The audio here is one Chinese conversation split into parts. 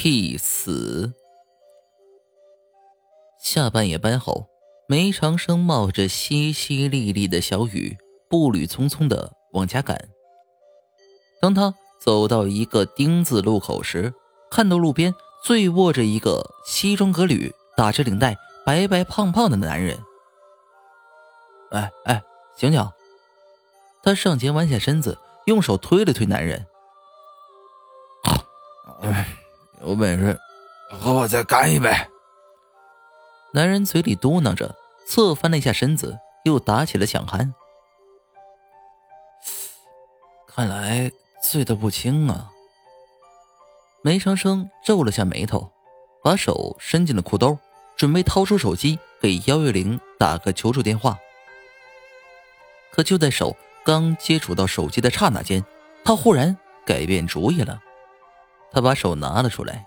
替死。下半夜班后，梅长生冒着淅淅沥沥的小雨，步履匆匆的往家赶。当他走到一个丁字路口时，看到路边醉卧着一个西装革履、打着领带、白白胖胖的男人。哎哎，醒醒！他上前弯下身子，用手推了推男人。哎有本事，和我再干一杯。男人嘴里嘟囔着，侧翻了一下身子，又打起了响鼾。看来醉得不轻啊。梅长生皱了下眉头，把手伸进了裤兜，准备掏出手机给幺幺零打个求助电话。可就在手刚接触到手机的刹那间，他忽然改变主意了。他把手拿了出来，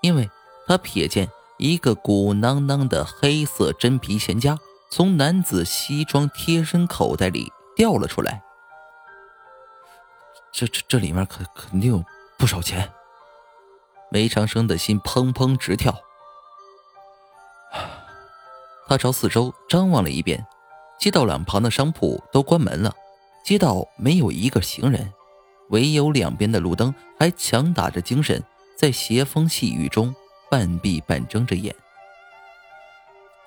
因为他瞥见一个鼓囊囊的黑色真皮钱夹从男子西装贴身口袋里掉了出来。这这这里面肯肯定有不少钱。梅长生的心砰砰直跳，他朝四周张望了一遍，街道两旁的商铺都关门了，街道没有一个行人。唯有两边的路灯还强打着精神，在斜风细雨中半闭半睁着眼。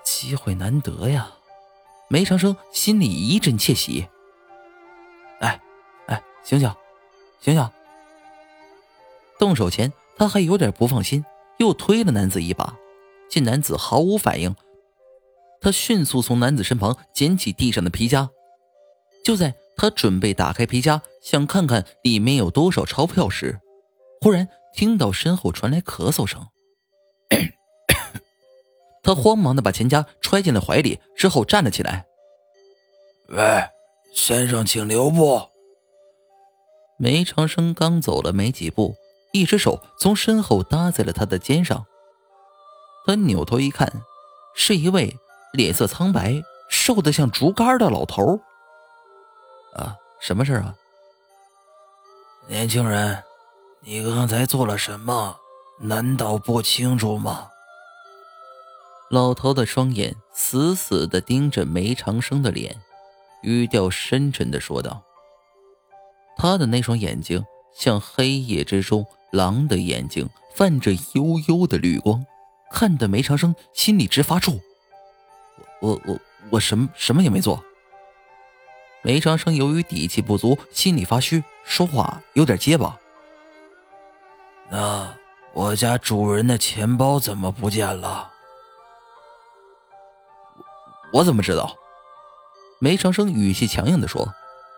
机会难得呀！梅长生心里一阵窃喜。哎，哎，醒醒，醒醒！动手前他还有点不放心，又推了男子一把。见男子毫无反应，他迅速从男子身旁捡起地上的皮夹。就在他准备打开皮夹。想看看里面有多少钞票时，忽然听到身后传来咳嗽声。他慌忙的把钱夹揣进了怀里，之后站了起来。喂，先生，请留步。梅长生刚走了没几步，一只手从身后搭在了他的肩上。他扭头一看，是一位脸色苍白、瘦得像竹竿的老头。啊，什么事啊？年轻人，你刚才做了什么？难道不清楚吗？老头的双眼死死的盯着梅长生的脸，语调深沉的说道：“他的那双眼睛像黑夜之中狼的眼睛，泛着幽幽的绿光，看得梅长生心里直发怵。我我我我什么什么也没做。”梅长生由于底气不足，心里发虚，说话有点结巴。那我家主人的钱包怎么不见了？我怎么知道？梅长生语气强硬的说：“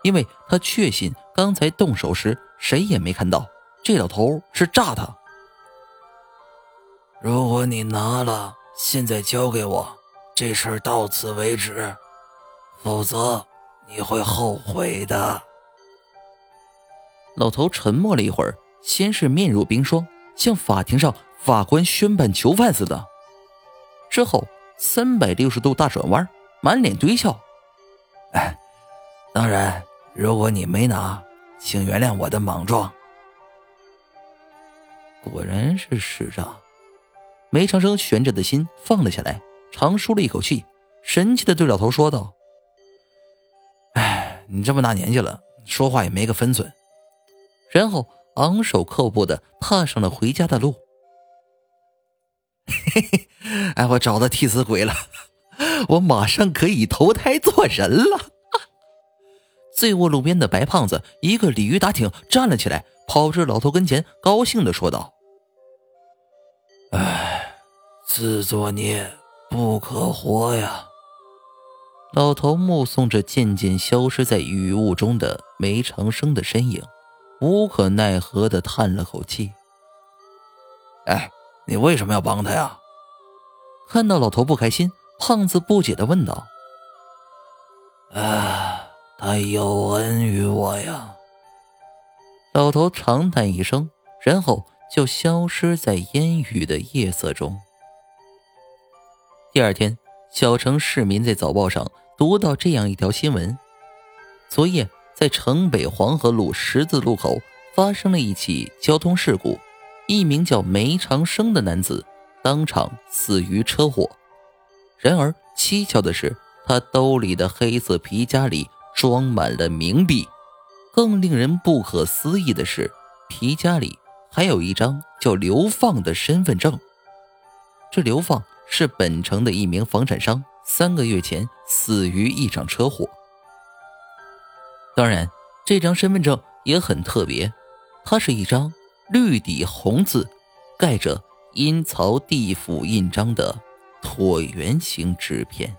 因为他确信刚才动手时谁也没看到，这老头是诈他。如果你拿了，现在交给我，这事儿到此为止；否则……”你会后悔的。老头沉默了一会儿，先是面如冰霜，像法庭上法官宣判囚犯似的，之后三百六十度大转弯，满脸堆笑。哎，当然，如果你没拿，请原谅我的莽撞。果然是使诈。梅长生悬着的心放了下来，长舒了一口气，神气的对老头说道。你这么大年纪了，说话也没个分寸。然后昂首阔步的踏上了回家的路。嘿嘿，哎，我找到替死鬼了，我马上可以投胎做人了。醉卧路边的白胖子一个鲤鱼打挺站了起来，跑至老头跟前，高兴的说道：“哎，自作孽不可活呀。”老头目送着渐渐消失在雨雾中的梅长生的身影，无可奈何的叹了口气。哎，你为什么要帮他呀？看到老头不开心，胖子不解的问道：“啊，他有恩于我呀。”老头长叹一声，然后就消失在烟雨的夜色中。第二天，小城市民在早报上。读到这样一条新闻：昨夜在城北黄河路十字路口发生了一起交通事故，一名叫梅长生的男子当场死于车祸。然而蹊跷的是，他兜里的黑色皮夹里装满了冥币。更令人不可思议的是，皮夹里还有一张叫刘放的身份证。这刘放是本城的一名房产商，三个月前死于一场车祸。当然，这张身份证也很特别，它是一张绿底红字，盖着阴曹地府印章的椭圆形纸片。